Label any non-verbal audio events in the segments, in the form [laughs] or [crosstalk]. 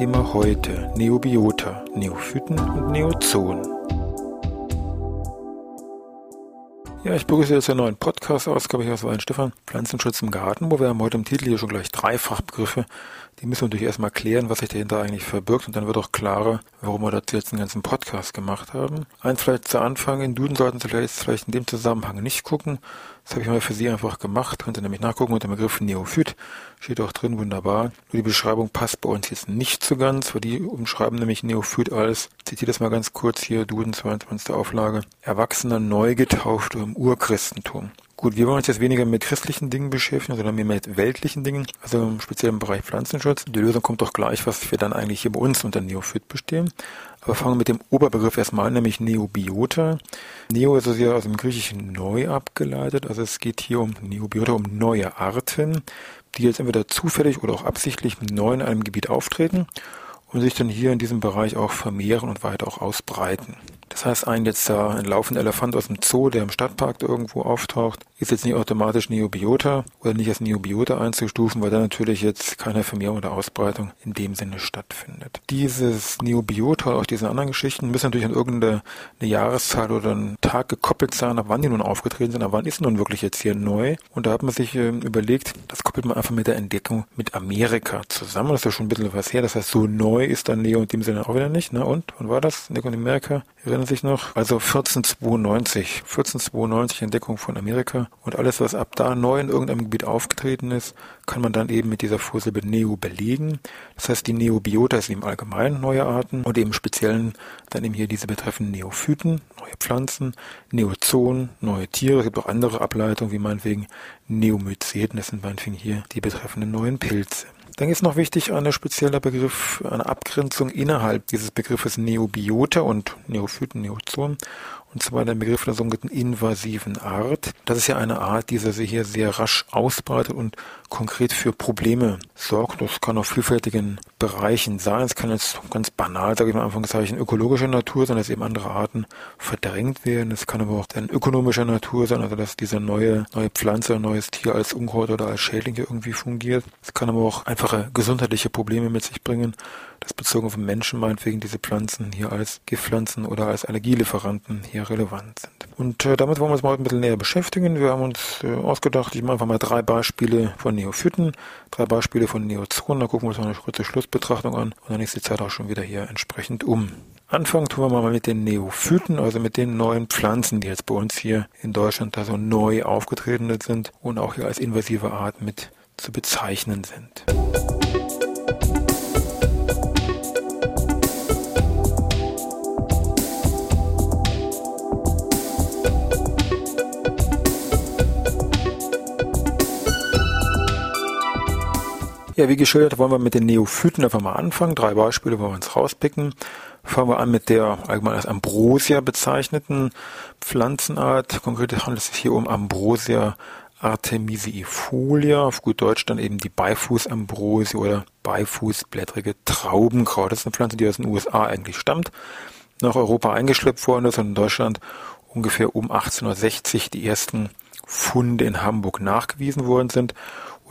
Thema heute Neobiota, Neophyten und Neozoen. Ja, ich begrüße jetzt eine neuen Podcast-Ausgabe hier aus Weinstefan, Pflanzenschutz im Garten, wo wir haben heute im Titel hier schon gleich drei Fachbegriffe. Die müssen wir natürlich erstmal klären, was sich dahinter eigentlich verbirgt und dann wird auch klarer, warum wir dazu jetzt einen ganzen Podcast gemacht haben. Eins vielleicht zu Anfang, in Duden sollten Sie vielleicht, vielleicht in dem Zusammenhang nicht gucken, das habe ich mal für Sie einfach gemacht. Könnt ihr nämlich nachgucken unter dem Begriff Neophyt. Steht auch drin, wunderbar. Nur die Beschreibung passt bei uns jetzt nicht so ganz, weil die umschreiben nämlich Neophyt als, zitiere das mal ganz kurz hier, Duden 22. Auflage, Erwachsener Neugetaufter im Urchristentum. Gut, wir wollen uns jetzt weniger mit christlichen Dingen beschäftigen, sondern mehr mit weltlichen Dingen, also im speziellen Bereich Pflanzenschutz. Die Lösung kommt doch gleich, was wir dann eigentlich hier bei uns unter Neophyt bestehen. Aber fangen wir mit dem Oberbegriff erstmal an, nämlich Neobiota. Neo ist also ja aus dem Griechischen neu abgeleitet, also es geht hier um Neobiota, um neue Arten, die jetzt entweder zufällig oder auch absichtlich neu in einem Gebiet auftreten und sich dann hier in diesem Bereich auch vermehren und weiter auch ausbreiten. Das heißt, ein jetzt da ein laufender Elefant aus dem Zoo, der im Stadtpark irgendwo auftaucht, ist jetzt nicht automatisch Neobiota oder nicht als Neobiota einzustufen, weil da natürlich jetzt keine Vermehrung oder Ausbreitung in dem Sinne stattfindet. Dieses Neobiota, auch diese anderen Geschichten, müssen natürlich an irgendeine Jahreszahl oder einen Tag gekoppelt sein, ab wann die nun aufgetreten sind, ab wann ist nun wirklich jetzt hier neu. Und da hat man sich äh, überlegt, das koppelt man einfach mit der Entdeckung mit Amerika zusammen. Das ist ja schon ein bisschen was her. Das heißt, so neu ist dann Neo in dem Sinne auch wieder nicht. Ne? Und, wann war das? Entdeckung in Amerika? Erinnern sich noch? Also 1492. 1492 Entdeckung von Amerika. Und alles, was ab da neu in irgendeinem Gebiet aufgetreten ist, kann man dann eben mit dieser Vorsilbe Neo belegen. Das heißt, die Neobiota sind im Allgemeinen neue Arten und im Speziellen dann eben hier diese betreffenden Neophyten, neue Pflanzen, Neozoen, neue Tiere. Es gibt auch andere Ableitungen, wie meinetwegen Neomyceten. Das sind meinetwegen hier die betreffenden neuen Pilze. Dann ist noch wichtig eine spezielle Begriff, eine Abgrenzung innerhalb dieses Begriffes Neobiota und Neophyten, Neozoen und zwar der Begriff der sogenannten invasiven Art. Das ist ja eine Art, die sich hier sehr rasch ausbreitet und konkret für Probleme sorgt. Das kann auf vielfältigen Bereichen sein. Es kann jetzt ganz banal, sage ich mal, Anführungszeichen, ökologischer Natur sein, dass eben andere Arten verdrängt werden. Es kann aber auch dann ökonomischer Natur sein, also dass diese neue, neue Pflanze, neues Tier als Unkraut oder als Schädling hier irgendwie fungiert. Es kann aber auch einfache gesundheitliche Probleme mit sich bringen das bezogen auf den Menschen meinetwegen diese Pflanzen hier als Giftpflanzen oder als Allergielieferanten hier relevant sind. Und äh, damit wollen wir uns mal ein bisschen näher beschäftigen. Wir haben uns äh, ausgedacht, ich mache einfach mal drei Beispiele von Neophyten, drei Beispiele von Neozonen, da gucken wir uns mal eine kurze Schlussbetrachtung an und dann ist die Zeit auch schon wieder hier entsprechend um. Anfangen tun wir mal mit den Neophyten, also mit den neuen Pflanzen, die jetzt bei uns hier in Deutschland da so neu aufgetreten sind und auch hier als invasive Art mit zu bezeichnen sind. Ja, wie geschildert, wollen wir mit den Neophyten einfach mal anfangen. Drei Beispiele wollen wir uns rauspicken. Fangen wir an mit der allgemein als Ambrosia bezeichneten Pflanzenart. Konkret handelt es sich hier um Ambrosia artemisiifolia, auf gut Deutsch dann eben die Beifußambrosie oder Beifußblättrige Traubenkraut. Das ist eine Pflanze, die aus den USA eigentlich stammt, nach Europa eingeschleppt worden ist und in Deutschland ungefähr um 1860 die ersten Funde in Hamburg nachgewiesen worden sind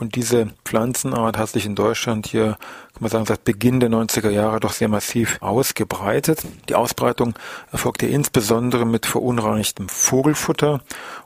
und diese Pflanzenart hat sich in Deutschland hier, kann man sagen, seit Beginn der 90er Jahre doch sehr massiv ausgebreitet. Die Ausbreitung erfolgte insbesondere mit verunreinigtem Vogelfutter.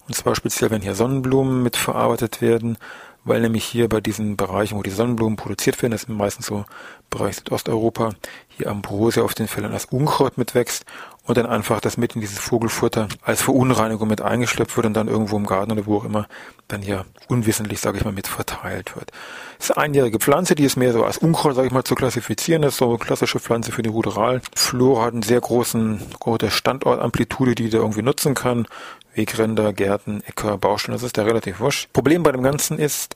Und zwar speziell, wenn hier Sonnenblumen mit verarbeitet werden, weil nämlich hier bei diesen Bereichen, wo die Sonnenblumen produziert werden, das sind meistens so Bereich Südosteuropa, hier Ambrosia auf den Feldern als Unkraut mitwächst und dann einfach das mit in dieses Vogelfutter als Verunreinigung mit eingeschleppt wird und dann irgendwo im Garten oder wo auch immer dann hier unwissentlich, sage ich mal, mit verteilt wird. Das ist eine einjährige Pflanze, die ist mehr so als Unkraut, sage ich mal, zu klassifizieren. Das ist so eine klassische Pflanze für die Ruderalflora, hat einen sehr großen, große Standortamplitude, die der irgendwie nutzen kann. Wegränder, Gärten, Äcker, Baustellen, das ist ja relativ wurscht. Problem bei dem Ganzen ist,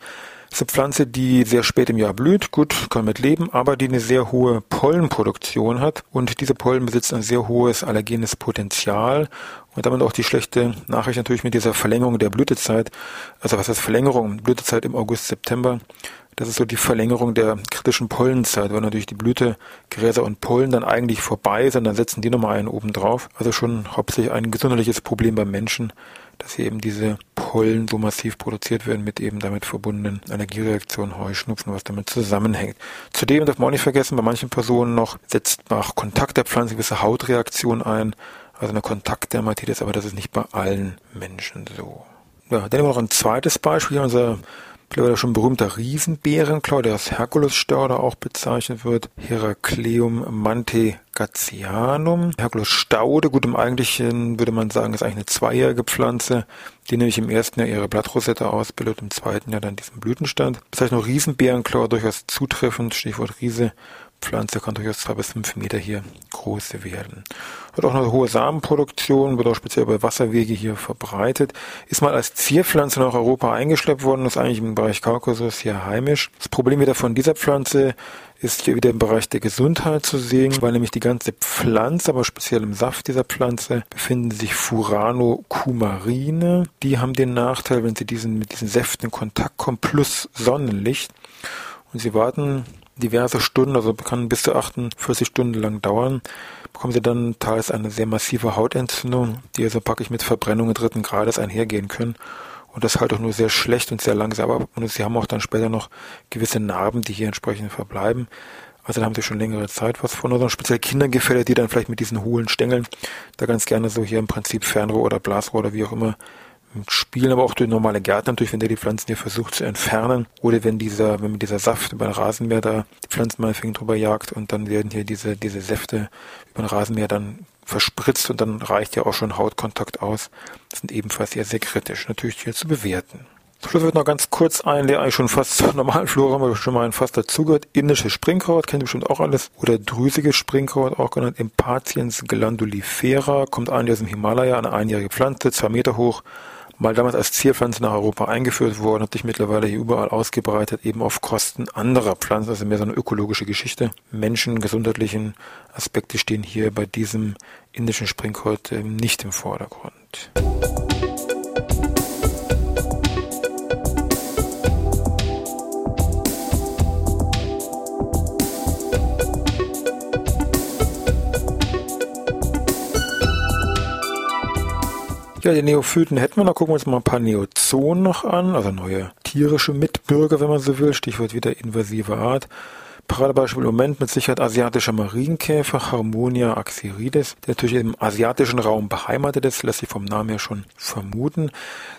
ist eine Pflanze, die sehr spät im Jahr blüht, gut, kann mit leben, aber die eine sehr hohe Pollenproduktion hat und diese Pollen besitzt ein sehr hohes allergenes Potenzial und damit auch die schlechte Nachricht natürlich mit dieser Verlängerung der Blütezeit. Also was heißt Verlängerung? Blütezeit im August, September. Das ist so die Verlängerung der kritischen Pollenzeit, weil natürlich die Blütegräser und Pollen dann eigentlich vorbei sind, dann setzen die nochmal einen oben drauf. Also schon hauptsächlich ein gesundheitliches Problem beim Menschen, dass hier eben diese Pollen so massiv produziert werden mit eben damit verbundenen Allergiereaktionen, Heuschnupfen, was damit zusammenhängt. Zudem darf man auch nicht vergessen, bei manchen Personen noch setzt nach Kontakt der Pflanze gewisse Hautreaktion ein, also eine Kontaktdermatitis, aber das ist nicht bei allen Menschen so. Ja, dann haben wir noch ein zweites Beispiel, unser mittlerweile schon berühmter Riesenbärenklau, der als Herkulesstauder auch bezeichnet wird. Heracleum mantegatianum. Herkulesstaude, gut im Eigentlichen würde man sagen, ist eigentlich eine zweijährige Pflanze, die nämlich im ersten Jahr ihre Blattrosette ausbildet, im zweiten Jahr dann diesen Blütenstand. Bezeichnung Riesenbärenklau durchaus zutreffend, Stichwort Riese Pflanze kann durchaus zwei bis fünf Meter hier groß werden. Hat auch eine hohe Samenproduktion, wird auch speziell bei Wasserwege hier verbreitet. Ist mal als Zierpflanze nach Europa eingeschleppt worden, ist eigentlich im Bereich Kaukasus hier heimisch. Das Problem wieder von dieser Pflanze ist hier wieder im Bereich der Gesundheit zu sehen, weil nämlich die ganze Pflanze, aber speziell im Saft dieser Pflanze, befinden sich Furanocumarine. Die haben den Nachteil, wenn sie diesen, mit diesen Säften in Kontakt kommen, plus Sonnenlicht. Und sie warten diverse Stunden, also kann bis zu 48 Stunden lang dauern, bekommen sie dann teils eine sehr massive Hautentzündung, die also praktisch mit Verbrennungen dritten Grades einhergehen können. Und das halt auch nur sehr schlecht und sehr langsam. Und sie haben auch dann später noch gewisse Narben, die hier entsprechend verbleiben. Also da haben sie schon längere Zeit was von. Oder speziell Kindergefälle, die dann vielleicht mit diesen hohlen Stängeln da ganz gerne so hier im Prinzip Fernrohr oder Blasrohr oder wie auch immer spielen aber auch durch normale Gärten natürlich, wenn der die Pflanzen hier versucht zu entfernen oder wenn dieser, wenn dieser Saft über den Rasenmäher da die Pflanzen mal fängt drüber jagt und dann werden hier diese, diese Säfte über den Rasenmäher dann verspritzt und dann reicht ja auch schon Hautkontakt aus. Das sind ebenfalls hier sehr kritisch, natürlich hier zu bewerten. Zum Schluss wird noch ganz kurz ein, der eigentlich schon fast [laughs] normalen Flora haben schon mal fast dazugehört. Indisches Springkraut, kennt ihr bestimmt auch alles. Oder drüsiges Springkraut, auch genannt Impatiens glandulifera, kommt eigentlich aus dem Himalaya, eine einjährige Pflanze, zwei Meter hoch, mal damals als Zierpflanze nach Europa eingeführt worden, hat sich mittlerweile hier überall ausgebreitet, eben auf Kosten anderer Pflanzen, also mehr so eine ökologische Geschichte. Menschen, gesundheitlichen Aspekte stehen hier bei diesem indischen Springkraut nicht im Vordergrund. Ja, die Neophyten hätten wir. Da gucken wir uns mal ein paar Neozonen noch an, also neue tierische Mitbürger, wenn man so will. Stichwort wieder invasive Art. Paradebeispiel im Moment mit Sicherheit asiatischer Marienkäfer, Harmonia axirides, der natürlich im asiatischen Raum beheimatet ist, lässt sich vom Namen her schon vermuten,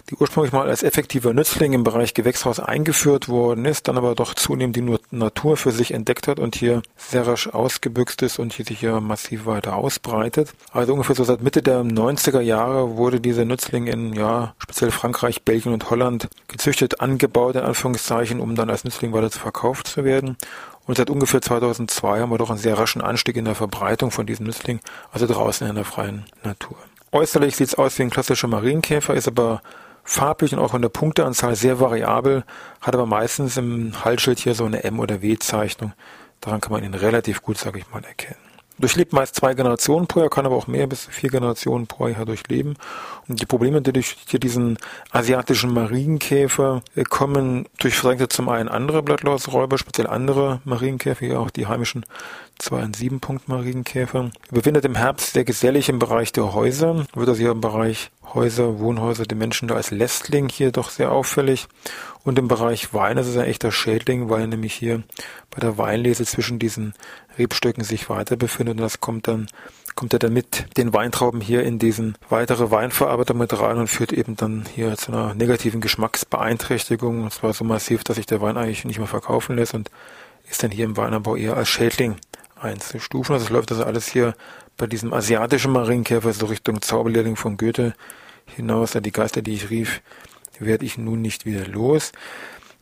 die ursprünglich mal als effektiver Nützling im Bereich Gewächshaus eingeführt worden ist, dann aber doch zunehmend die Natur für sich entdeckt hat und hier sehr rasch ausgebüxt ist und hier sich hier massiv weiter ausbreitet. Also ungefähr so seit Mitte der 90er Jahre wurde dieser Nützling in, ja, speziell Frankreich, Belgien und Holland gezüchtet, angebaut, in Anführungszeichen, um dann als Nützling weiter verkauft zu werden. Und seit ungefähr 2002 haben wir doch einen sehr raschen Anstieg in der Verbreitung von diesem Nützling, also draußen in der freien Natur. Äußerlich sieht es aus wie ein klassischer Marienkäfer, ist aber farblich und auch in der Punkteanzahl sehr variabel, hat aber meistens im Halsschild hier so eine M- oder W-Zeichnung. Daran kann man ihn relativ gut, sage ich mal, erkennen durchlebt meist zwei Generationen pro Jahr, kann aber auch mehr bis vier Generationen pro Jahr durchleben. Und die Probleme, die durch diesen asiatischen Marienkäfer äh, kommen, durch Verdrängte zum einen andere Blattlausräuber, speziell andere Marienkäfer, ja auch die heimischen 2 und 7 Punkt Marienkäfer. Er befindet im Herbst sehr gesellig im Bereich der Häuser, wird also hier im Bereich Häuser, Wohnhäuser, die Menschen da als Lästling hier doch sehr auffällig. Und im Bereich Wein ist es ein echter Schädling, weil nämlich hier bei der Weinlese zwischen diesen Rebstöcken sich weiter befindet und das kommt dann kommt er dann mit den Weintrauben hier in diesen weitere Weinverarbeiter mit rein und führt eben dann hier zu einer negativen Geschmacksbeeinträchtigung und zwar so massiv, dass sich der Wein eigentlich nicht mehr verkaufen lässt und ist dann hier im Weinanbau eher als Schädling einzustufen. Also es läuft also alles hier bei diesem asiatischen Marienkäfer so Richtung Zauberlehrling von Goethe hinaus. Die Geister, die ich rief, werde ich nun nicht wieder los.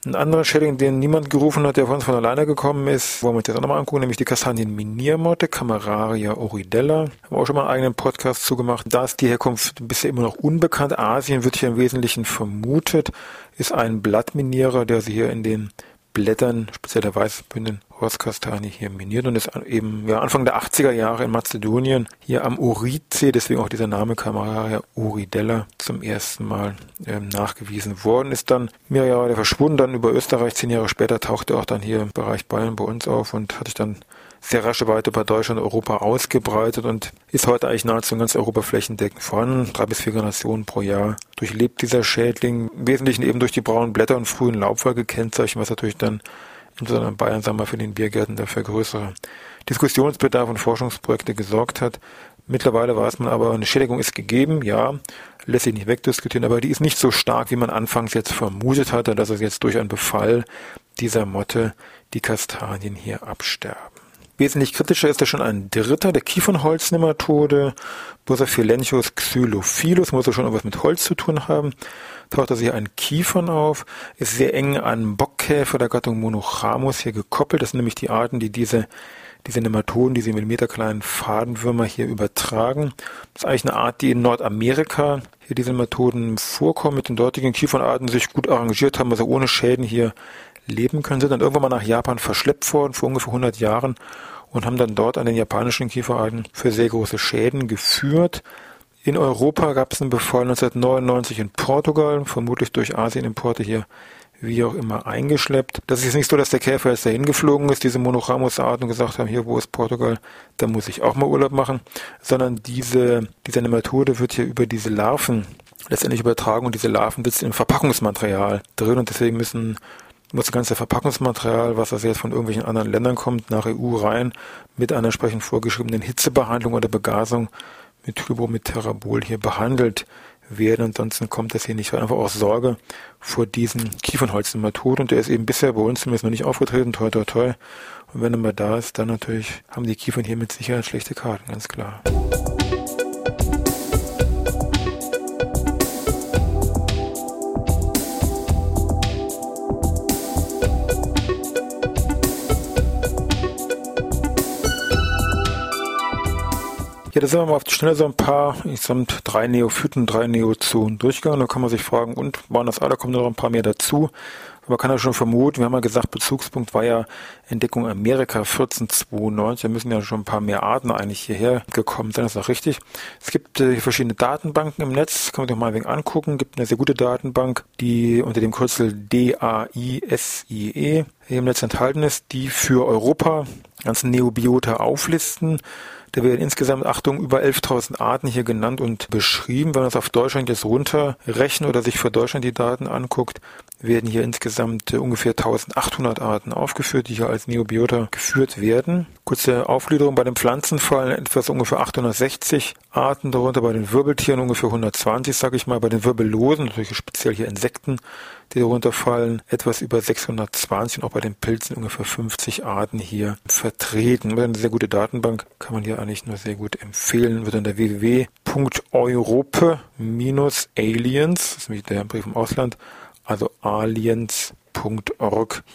Ein anderer Schädling, den niemand gerufen hat, der von uns von alleine gekommen ist, wollen wir uns jetzt auch nochmal angucken, nämlich die Kastanienminiermotte, Camararia oridella. Haben wir auch schon mal einen eigenen Podcast zugemacht. Da ist die Herkunft bisher immer noch unbekannt. Asien wird hier im Wesentlichen vermutet, ist ein Blattminierer, der sie hier in den Blättern, speziell der Weißbünden Horskastanie hier miniert und ist eben ja, Anfang der 80er Jahre in Mazedonien hier am Oridsee, deswegen auch dieser Name Camararia Uridella zum ersten Mal ähm, nachgewiesen worden. Ist dann mehrere Jahre verschwunden, dann über Österreich, zehn Jahre später tauchte er auch dann hier im Bereich Bayern bei uns auf und hatte sich dann sehr rasche weiter bei Deutschland und Europa ausgebreitet und ist heute eigentlich nahezu in ganz Europa flächendeckend vorhanden. Drei bis vier Generationen pro Jahr durchlebt dieser Schädling, im Wesentlichen eben durch die braunen Blätter und frühen Laubfall gekennzeichnet, was natürlich dann insbesondere in Bayern, sagen wir, für den Biergärten dafür größere Diskussionsbedarf und Forschungsprojekte gesorgt hat. Mittlerweile weiß man aber, eine Schädigung ist gegeben, ja, lässt sich nicht wegdiskutieren, aber die ist nicht so stark, wie man anfangs jetzt vermutet hatte, dass es jetzt durch einen Befall dieser Motte die Kastanien hier absterben. Wesentlich kritischer ist da schon ein dritter, der Kiefernholznematode, Bursaphilenchus xylophilus, muss ja schon irgendwas mit Holz zu tun haben. Taucht also hier ein Kiefern auf, ist sehr eng an Bockkäfer der Gattung Monochamus hier gekoppelt. Das sind nämlich die Arten, die diese, diese Nematoden, diese millimeterkleinen Fadenwürmer hier übertragen. Das ist eigentlich eine Art, die in Nordamerika hier diese Nematoden vorkommen, mit den dortigen Kiefernarten sich gut arrangiert haben, also ohne Schäden hier leben können, sind dann irgendwann mal nach Japan verschleppt worden vor ungefähr 100 Jahren und haben dann dort an den japanischen Kieferarten für sehr große Schäden geführt. In Europa gab es einen Befall 1999 in Portugal, vermutlich durch Asienimporte hier wie auch immer eingeschleppt. Das ist jetzt nicht so, dass der Käfer jetzt dahin geflogen ist, diese Monochamus-Arten und gesagt haben, hier, wo ist Portugal, da muss ich auch mal Urlaub machen, sondern diese, diese Nematode wird hier über diese Larven letztendlich übertragen und diese Larven sitzen im Verpackungsmaterial drin und deswegen müssen das ganze Verpackungsmaterial, was also jetzt von irgendwelchen anderen Ländern kommt, nach EU rein, mit einer entsprechend vorgeschriebenen Hitzebehandlung oder Begasung mit Hybromiterabol hier behandelt werden. Ansonsten kommt das hier nicht rein. Einfach aus Sorge vor diesen Kiefernholznematod. Und der ist eben bisher bei uns zumindest noch nicht aufgetreten. Toi, toi, toi. Und wenn er mal da ist, dann natürlich haben die Kiefern hier mit Sicherheit schlechte Karten, ganz klar. Ja, da sind wir mal auf die Schnelle so ein paar, ich samt drei Neophyten, drei Neozonen durchgegangen. Da kann man sich fragen, und waren das alle, kommen noch ein paar mehr dazu? Man kann ja schon vermuten, wir haben ja gesagt, Bezugspunkt war ja Entdeckung Amerika 1492. Da müssen ja schon ein paar mehr Arten eigentlich hierher gekommen sein, das ist auch richtig. Es gibt äh, verschiedene Datenbanken im Netz, kann man sich mal ein wenig angucken. Es gibt eine sehr gute Datenbank, die unter dem Kürzel DAISIE im Netz enthalten ist, die für Europa ganzen Neobiota auflisten da werden insgesamt, Achtung, über 11.000 Arten hier genannt und beschrieben. Wenn man das auf Deutschland jetzt runterrechnet oder sich für Deutschland die Daten anguckt, werden hier insgesamt äh, ungefähr 1800 Arten aufgeführt, die hier als Neobiota geführt werden. Kurze Aufgliederung bei den Pflanzen fallen etwas ungefähr 860 Arten, darunter bei den Wirbeltieren ungefähr 120, sage ich mal, bei den Wirbellosen, natürlich speziell hier Insekten, die darunter fallen, etwas über 620 und auch bei den Pilzen ungefähr 50 Arten hier vertreten. Eine sehr gute Datenbank, kann man hier eigentlich nur sehr gut empfehlen, wird unter www.europe-aliens, das ist nämlich der Brief im Ausland, also aliens.org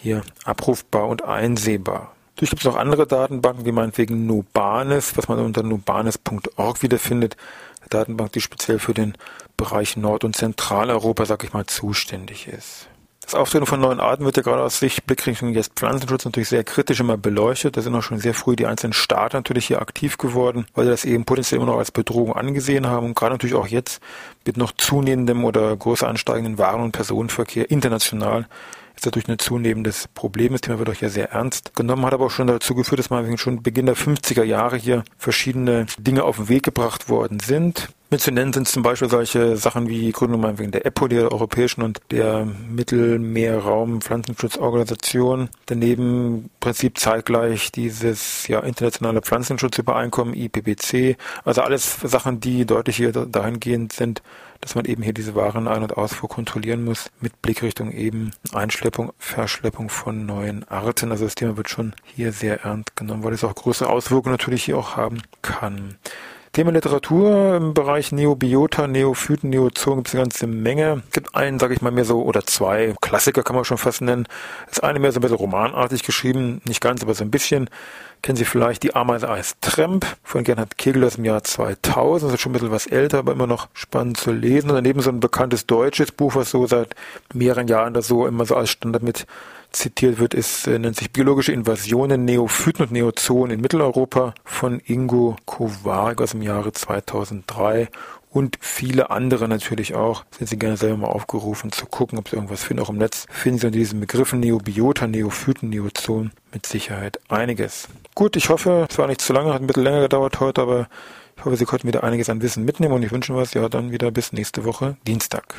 hier abrufbar und einsehbar. Natürlich gibt es noch andere Datenbanken, wie meinetwegen Nubanis, was man unter nubanis.org wiederfindet. Eine Datenbank, die speziell für den Bereich Nord- und Zentraleuropa, sag ich mal, zuständig ist. Das Auftreten von neuen Arten wird ja gerade aus Sicht Blickrichtung jetzt Pflanzenschutz natürlich sehr kritisch immer beleuchtet. Da sind auch schon sehr früh die einzelnen Staaten natürlich hier aktiv geworden, weil sie das eben potenziell immer noch als Bedrohung angesehen haben und gerade natürlich auch jetzt mit noch zunehmendem oder größer ansteigenden Waren- und Personenverkehr international ist natürlich ein zunehmendes Problem. Das Thema wird auch ja sehr ernst genommen, hat aber auch schon dazu geführt, dass man schon Beginn der 50er Jahre hier verschiedene Dinge auf den Weg gebracht worden sind. Mit zu nennen sind zum Beispiel solche Sachen wie Gründung wegen der EPO, der Europäischen und der Mittelmeerraum Pflanzenschutzorganisation. Daneben im Prinzip zeitgleich dieses ja, internationale Pflanzenschutzübereinkommen IPPC. Also alles Sachen, die deutlich hier dahingehend sind, dass man eben hier diese Waren und Ausfuhr kontrollieren muss mit Blickrichtung eben Einschleppung, Verschleppung von neuen Arten. Also das Thema wird schon hier sehr ernst genommen, weil es auch große Auswirkungen natürlich hier auch haben kann. Thema Literatur im Bereich Neobiota, Neophyten, Neozoen gibt es eine ganze Menge. Es gibt einen, sage ich mal, mehr so, oder zwei, Klassiker kann man schon fast nennen. Das eine mehr so ein bisschen romanartig geschrieben, nicht ganz, aber so ein bisschen. Kennen Sie vielleicht die Ameise als Tramp von Gernhard Kegel aus dem Jahr 2000. Das ist schon ein bisschen was älter, aber immer noch spannend zu lesen. Und daneben so ein bekanntes deutsches Buch, was so seit mehreren Jahren da so immer so als Standard mit zitiert wird, ist, äh, nennt sich Biologische Invasionen, Neophyten und Neozoen in Mitteleuropa von Ingo Kowarik aus dem Jahre 2003 und viele andere natürlich auch. Sind Sie gerne selber mal aufgerufen zu gucken, ob Sie irgendwas finden. Auch im Netz finden Sie unter diesen Begriffen Neobiota, Neophyten, Neozoen mit Sicherheit einiges. Gut, ich hoffe, es war nicht zu lange, hat ein bisschen länger gedauert heute, aber ich hoffe, Sie konnten wieder einiges an Wissen mitnehmen und ich wünsche was, ja, dann wieder bis nächste Woche Dienstag.